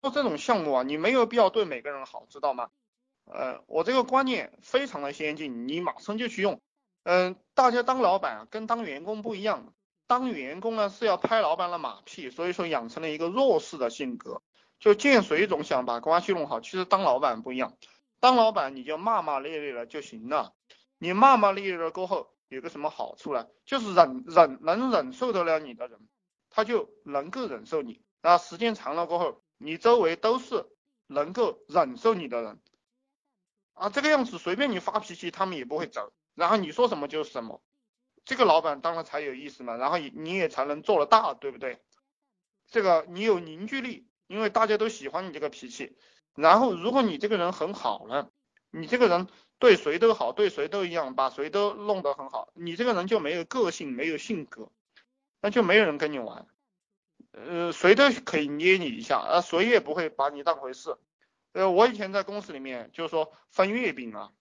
做这种项目啊，你没有必要对每个人好，知道吗？呃，我这个观念非常的先进，你马上就去用。嗯，大家当老板跟当员工不一样，当员工呢是要拍老板的马屁，所以说养成了一个弱势的性格，就见谁总想把关系弄好。其实当老板不一样，当老板你就骂骂咧咧了就行了。你骂骂咧咧了过后，有个什么好处呢？就是忍忍能忍受得了你的人，他就能够忍受你。那时间长了过后，你周围都是能够忍受你的人，啊，这个样子随便你发脾气，他们也不会走。然后你说什么就是什么，这个老板当然才有意思嘛。然后你也才能做得大，对不对？这个你有凝聚力，因为大家都喜欢你这个脾气。然后如果你这个人很好了，你这个人对谁都好，对谁都一样，把谁都弄得很好，你这个人就没有个性，没有性格，那就没有人跟你玩。呃，谁都可以捏你一下，啊，谁也不会把你当回事。呃，我以前在公司里面，就是说分月饼啊，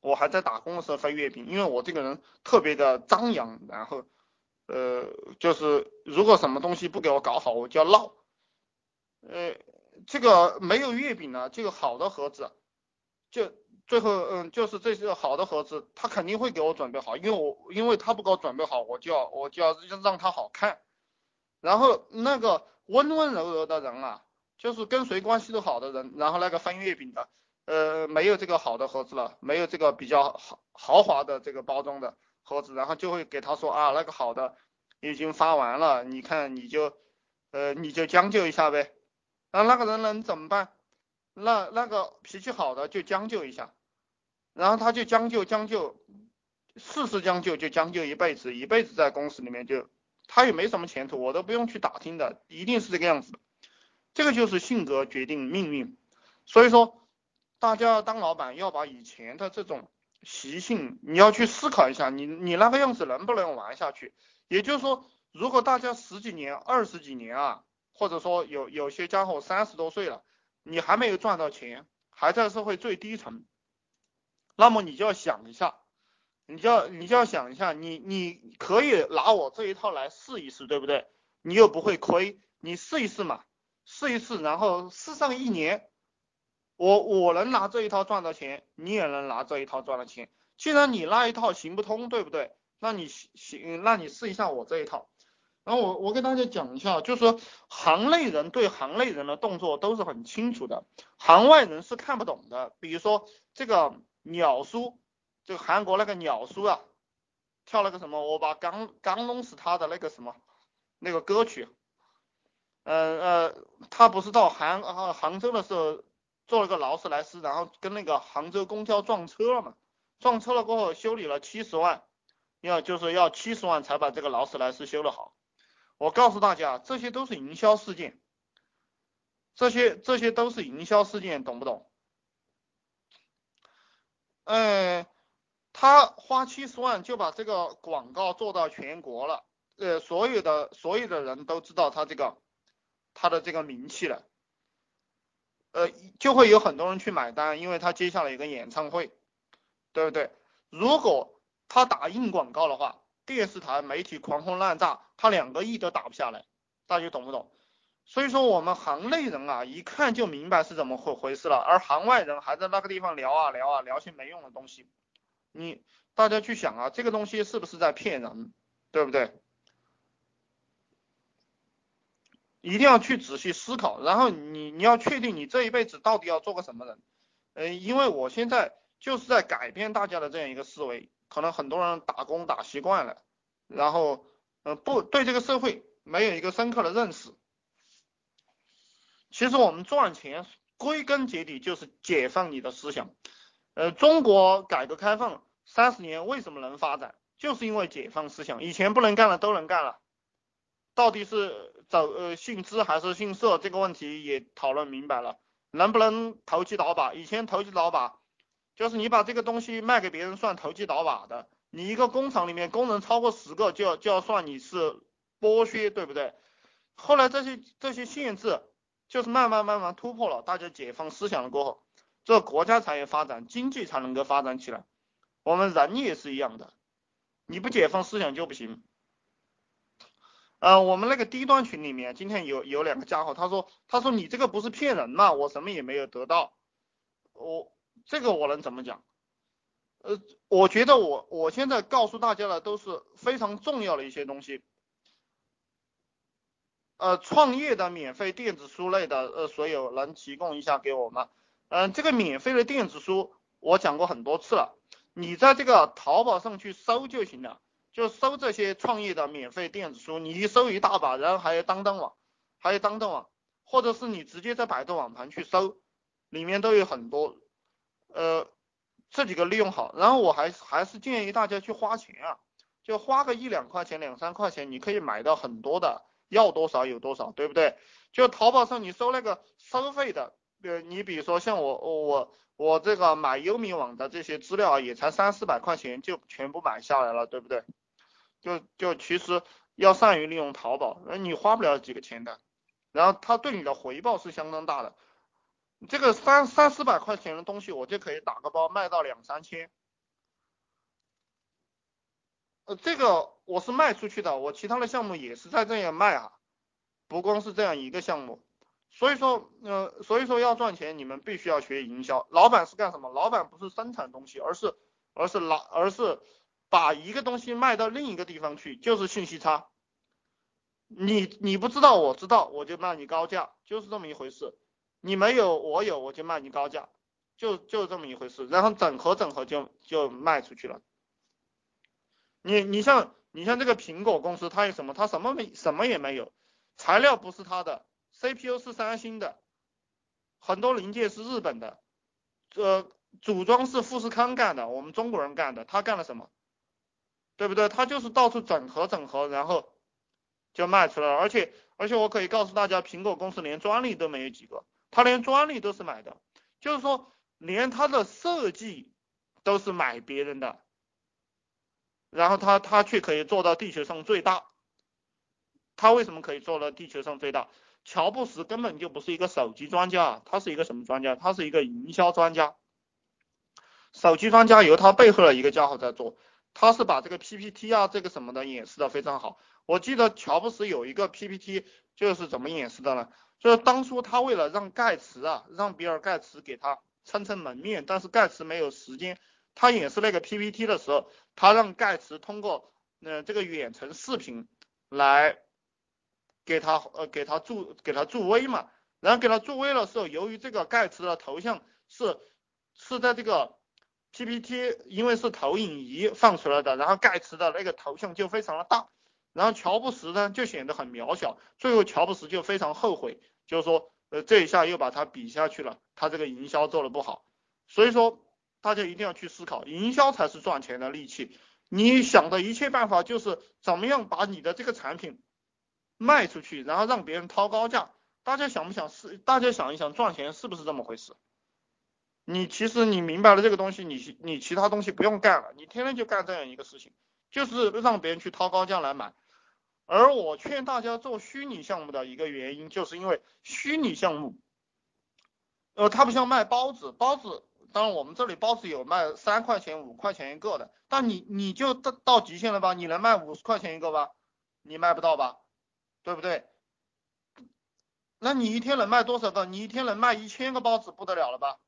我还在打工的时候分月饼，因为我这个人特别的张扬，然后，呃，就是如果什么东西不给我搞好，我就要闹。呃，这个没有月饼呢，这个好的盒子，就最后，嗯，就是这些好的盒子，他肯定会给我准备好，因为我因为他不给我准备好，我就要我就要让他好看。然后那个温温柔柔的人啊，就是跟谁关系都好的人，然后那个分月饼的，呃，没有这个好的盒子了，没有这个比较豪豪华的这个包装的盒子，然后就会给他说啊，那个好的已经发完了，你看你就，呃，你就将就一下呗。那那个人能怎么办？那那个脾气好的就将就一下，然后他就将就将就，事事将就就将就一辈子，一辈子在公司里面就。他也没什么前途，我都不用去打听的，一定是这个样子的。这个就是性格决定命运，所以说大家当老板要把以前的这种习性，你要去思考一下，你你那个样子能不能玩下去？也就是说，如果大家十几年、二十几年啊，或者说有有些家伙三十多岁了，你还没有赚到钱，还在社会最低层，那么你就要想一下。你就要你就要想一下，你你可以拿我这一套来试一试，对不对？你又不会亏，你试一试嘛，试一试，然后试上一年，我我能拿这一套赚到钱，你也能拿这一套赚到钱。既然你那一套行不通，对不对？那你行，那你试一下我这一套。然后我我给大家讲一下，就是说行内人对行内人的动作都是很清楚的，行外人是看不懂的。比如说这个鸟叔。就韩国那个鸟叔啊，跳那个什么，我把刚刚弄死他的那个什么那个歌曲，呃呃，他不是到杭啊杭州的时候做了个劳斯莱斯，然后跟那个杭州公交撞车了嘛，撞车了过后修理了七十万，要就是要七十万才把这个劳斯莱斯修得好。我告诉大家，这些都是营销事件，这些这些都是营销事件，懂不懂？嗯。他花七十万就把这个广告做到全国了，呃，所有的所有的人都知道他这个他的这个名气了，呃，就会有很多人去买单，因为他接下来一个演唱会，对不对？如果他打硬广告的话，电视台媒体狂轰滥炸，他两个亿都打不下来，大家懂不懂？所以说我们行内人啊，一看就明白是怎么回回事了，而行外人还在那个地方聊啊聊啊聊些没用的东西。你大家去想啊，这个东西是不是在骗人，对不对？一定要去仔细思考，然后你你要确定你这一辈子到底要做个什么人，嗯，因为我现在就是在改变大家的这样一个思维，可能很多人打工打习惯了，然后嗯不对这个社会没有一个深刻的认识。其实我们赚钱归根结底就是解放你的思想。呃，中国改革开放三十年为什么能发展？就是因为解放思想，以前不能干的都能干了。到底是走呃姓资还是姓社这个问题也讨论明白了。能不能投机倒把？以前投机倒把就是你把这个东西卖给别人算投机倒把的。你一个工厂里面工人超过十个就要就要算你是剥削，对不对？后来这些这些限制就是慢慢慢慢突破了，大家解放思想了过后。这国家才有发展，经济才能够发展起来。我们人也是一样的，你不解放思想就不行。呃，我们那个低端群里面，今天有有两个家伙，他说他说你这个不是骗人吗？我什么也没有得到，我这个我能怎么讲？呃，我觉得我我现在告诉大家的都是非常重要的一些东西。呃，创业的免费电子书类的，呃，所有能提供一下给我吗？嗯，这个免费的电子书我讲过很多次了，你在这个淘宝上去搜就行了。就搜这些创业的免费电子书，你一搜一大把，然后还有当当网，还有当当网，或者是你直接在百度网盘去搜，里面都有很多，呃，这几个利用好，然后我还还是建议大家去花钱啊，就花个一两块钱、两三块钱，你可以买到很多的，要多少有多少，对不对？就淘宝上你搜那个收费的，呃，你比如说像我我我这个买优米网的这些资料啊也才三四百块钱就全部买下来了，对不对？就就其实要善于利用淘宝，那你花不了几个钱的，然后它对你的回报是相当大的。这个三三四百块钱的东西，我就可以打个包卖到两三千。呃，这个我是卖出去的，我其他的项目也是在这样卖啊，不光是这样一个项目。所以说，呃，所以说要赚钱，你们必须要学营销。老板是干什么？老板不是生产东西，而是而是老而是。把一个东西卖到另一个地方去，就是信息差。你你不知道，我知道，我就卖你高价，就是这么一回事。你没有，我有，我就卖你高价，就就这么一回事。然后整合整合就就卖出去了。你你像你像这个苹果公司，它有什么？它什么没什么也没有，材料不是它的，CPU 是三星的，很多零件是日本的，呃，组装是富士康干的，我们中国人干的，他干了什么？对不对？他就是到处整合整合，然后就卖出来了。而且而且我可以告诉大家，苹果公司连专利都没有几个，他连专利都是买的，就是说连他的设计都是买别人的，然后他他却可以做到地球上最大。他为什么可以做到地球上最大？乔布斯根本就不是一个手机专家，他是一个什么专家？他是一个营销专家。手机专家由他背后的一个家伙在做。他是把这个 PPT 啊，这个什么的演示的非常好。我记得乔布斯有一个 PPT，就是怎么演示的呢？就是当初他为了让盖茨啊，让比尔盖茨给他撑撑门面，但是盖茨没有时间。他演示那个 PPT 的时候，他让盖茨通过呃这个远程视频来给他呃给他助给他助威嘛。然后给他助威的时候，由于这个盖茨的头像是是在这个。PPT 因为是投影仪放出来的，然后盖茨的那个头像就非常的大，然后乔布斯呢就显得很渺小，最后乔布斯就非常后悔，就是说，呃，这一下又把他比下去了，他这个营销做的不好，所以说大家一定要去思考，营销才是赚钱的利器，你想的一切办法就是怎么样把你的这个产品卖出去，然后让别人掏高价，大家想不想是？大家想一想，赚钱是不是这么回事？你其实你明白了这个东西，你你其他东西不用干了，你天天就干这样一个事情，就是让别人去掏高价来买。而我劝大家做虚拟项目的一个原因，就是因为虚拟项目，呃，它不像卖包子，包子当然我们这里包子有卖三块钱、五块钱一个的，但你你就到到极限了吧？你能卖五十块钱一个吧？你卖不到吧？对不对？那你一天能卖多少个？你一天能卖一千个包子不得了了吧？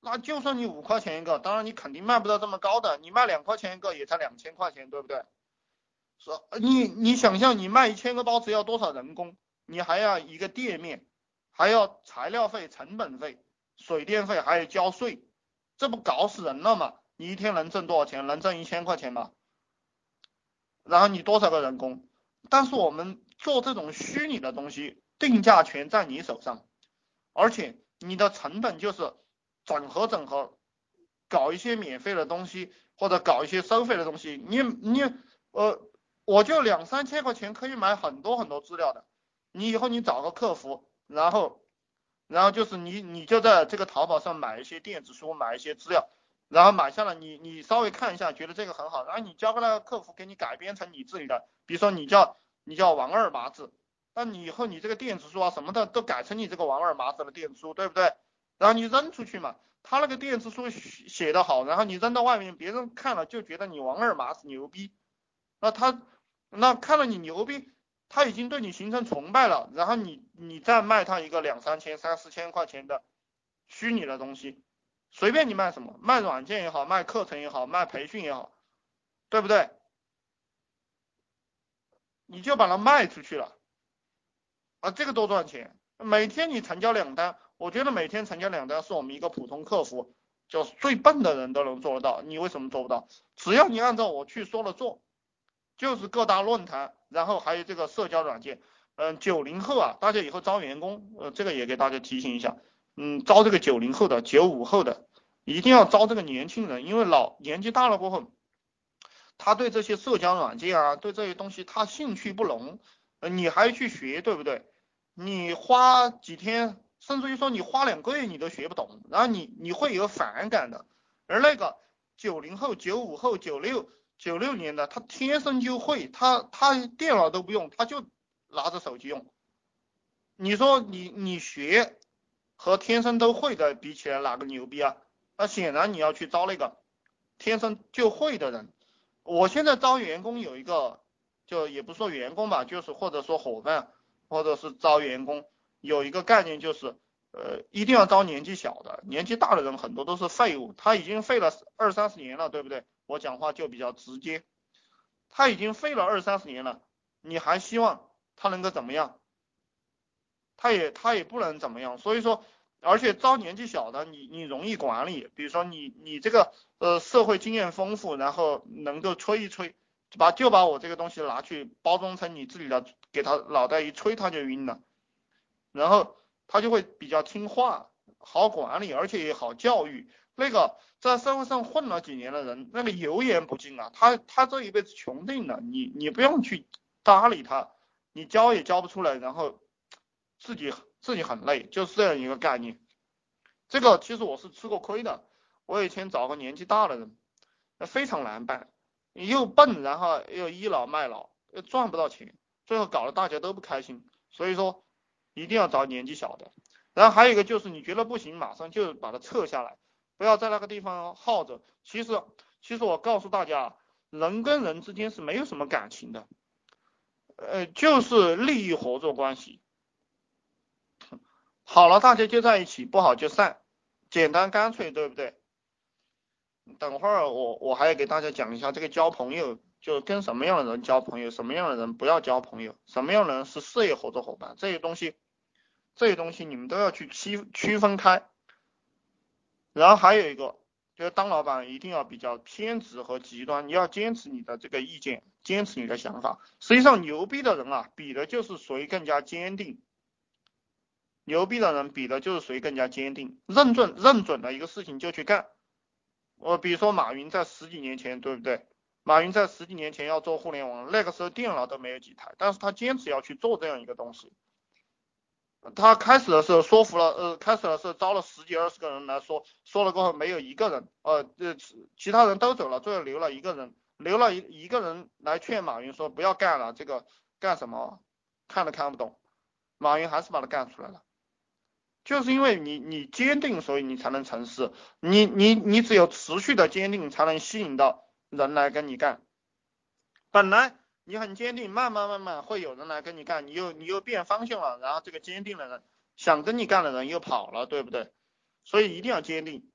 那就算你五块钱一个，当然你肯定卖不到这么高的，你卖两块钱一个也才两千块钱，对不对？说你你想象你卖一千个包子要多少人工？你还要一个店面，还要材料费、成本费、水电费，还有交税，这不搞死人了吗？你一天能挣多少钱？能挣一千块钱吗？然后你多少个人工？但是我们做这种虚拟的东西，定价权在你手上，而且你的成本就是。整合整合，搞一些免费的东西，或者搞一些收费的东西，你你呃，我就两三千块钱可以买很多很多资料的。你以后你找个客服，然后然后就是你你就在这个淘宝上买一些电子书，买一些资料，然后买下来，你你稍微看一下，觉得这个很好，然后你交给那个客服给你改编成你自己的，比如说你叫你叫王二麻子，那你以后你这个电子书啊什么的都改成你这个王二麻子的电子书，对不对？然后你扔出去嘛，他那个电子书写的好，然后你扔到外面，别人看了就觉得你王二麻子牛逼，那他那看了你牛逼，他已经对你形成崇拜了，然后你你再卖他一个两三千、三四千块钱的虚拟的东西，随便你卖什么，卖软件也好，卖课程也好，卖培训也好，对不对？你就把它卖出去了，啊，这个多赚钱，每天你成交两单，我觉得每天成交两单是我们一个普通客服，就是最笨的人都能做得到，你为什么做不到？只要你按照我去说的做。就是各大论坛，然后还有这个社交软件，嗯，九零后啊，大家以后招员工，呃，这个也给大家提醒一下，嗯，招这个九零后的、九五后的，一定要招这个年轻人，因为老年纪大了过后，他对这些社交软件啊，对这些东西他兴趣不浓，呃，你还去学，对不对？你花几天，甚至于说你花两个月你都学不懂，然后你你会有反感的，而那个九零后、九五后、九六。九六年的他天生就会，他他电脑都不用，他就拿着手机用。你说你你学和天生都会的比起来哪个牛逼啊？那显然你要去招那个天生就会的人。我现在招员工有一个，就也不说员工吧，就是或者说伙伴，或者是招员工有一个概念就是，呃，一定要招年纪小的，年纪大的人很多都是废物，他已经废了二三十年了，对不对？我讲话就比较直接，他已经废了二三十年了，你还希望他能够怎么样？他也他也不能怎么样，所以说，而且招年纪小的，你你容易管理，比如说你你这个呃社会经验丰富，然后能够吹一吹，把就把我这个东西拿去包装成你自己的，给他脑袋一吹他就晕了，然后他就会比较听话，好管理，而且也好教育。那个在社会上混了几年的人，那个油盐不进啊，他他这一辈子穷定了，你你不用去搭理他，你教也教不出来，然后自己自己很累，就是这样一个概念。这个其实我是吃过亏的，我以前找个年纪大的人，非常难办，又笨，然后又倚老卖老，又赚不到钱，最后搞得大家都不开心。所以说一定要找年纪小的。然后还有一个就是你觉得不行，马上就把它撤下来。不要在那个地方耗着。其实，其实我告诉大家，人跟人之间是没有什么感情的，呃，就是利益合作关系。好了，大家就在一起；不好就散，简单干脆，对不对？等会儿我我还要给大家讲一下这个交朋友，就跟什么样的人交朋友，什么样的人不要交朋友，什么样的人是事业合作伙伴，这些东西，这些东西你们都要去区区分开。然后还有一个，就是当老板一定要比较偏执和极端，你要坚持你的这个意见，坚持你的想法。实际上牛逼的人啊，比的就是谁更加坚定。牛逼的人比的就是谁更加坚定，认准认准了一个事情就去干。我比如说马云在十几年前，对不对？马云在十几年前要做互联网，那个时候电脑都没有几台，但是他坚持要去做这样一个东西。他开始的时候说服了，呃，开始的时候招了十几二十个人来说，说了过后没有一个人，呃，这其他人都走了，最后留了一个人，留了一一个人来劝马云说不要干了，这个干什么，看都看不懂，马云还是把它干出来了，就是因为你你坚定，所以你才能成事，你你你只有持续的坚定，才能吸引到人来跟你干，本来。你很坚定，慢慢慢慢会有人来跟你干，你又你又变方向了，然后这个坚定的人想跟你干的人又跑了，对不对？所以一定要坚定。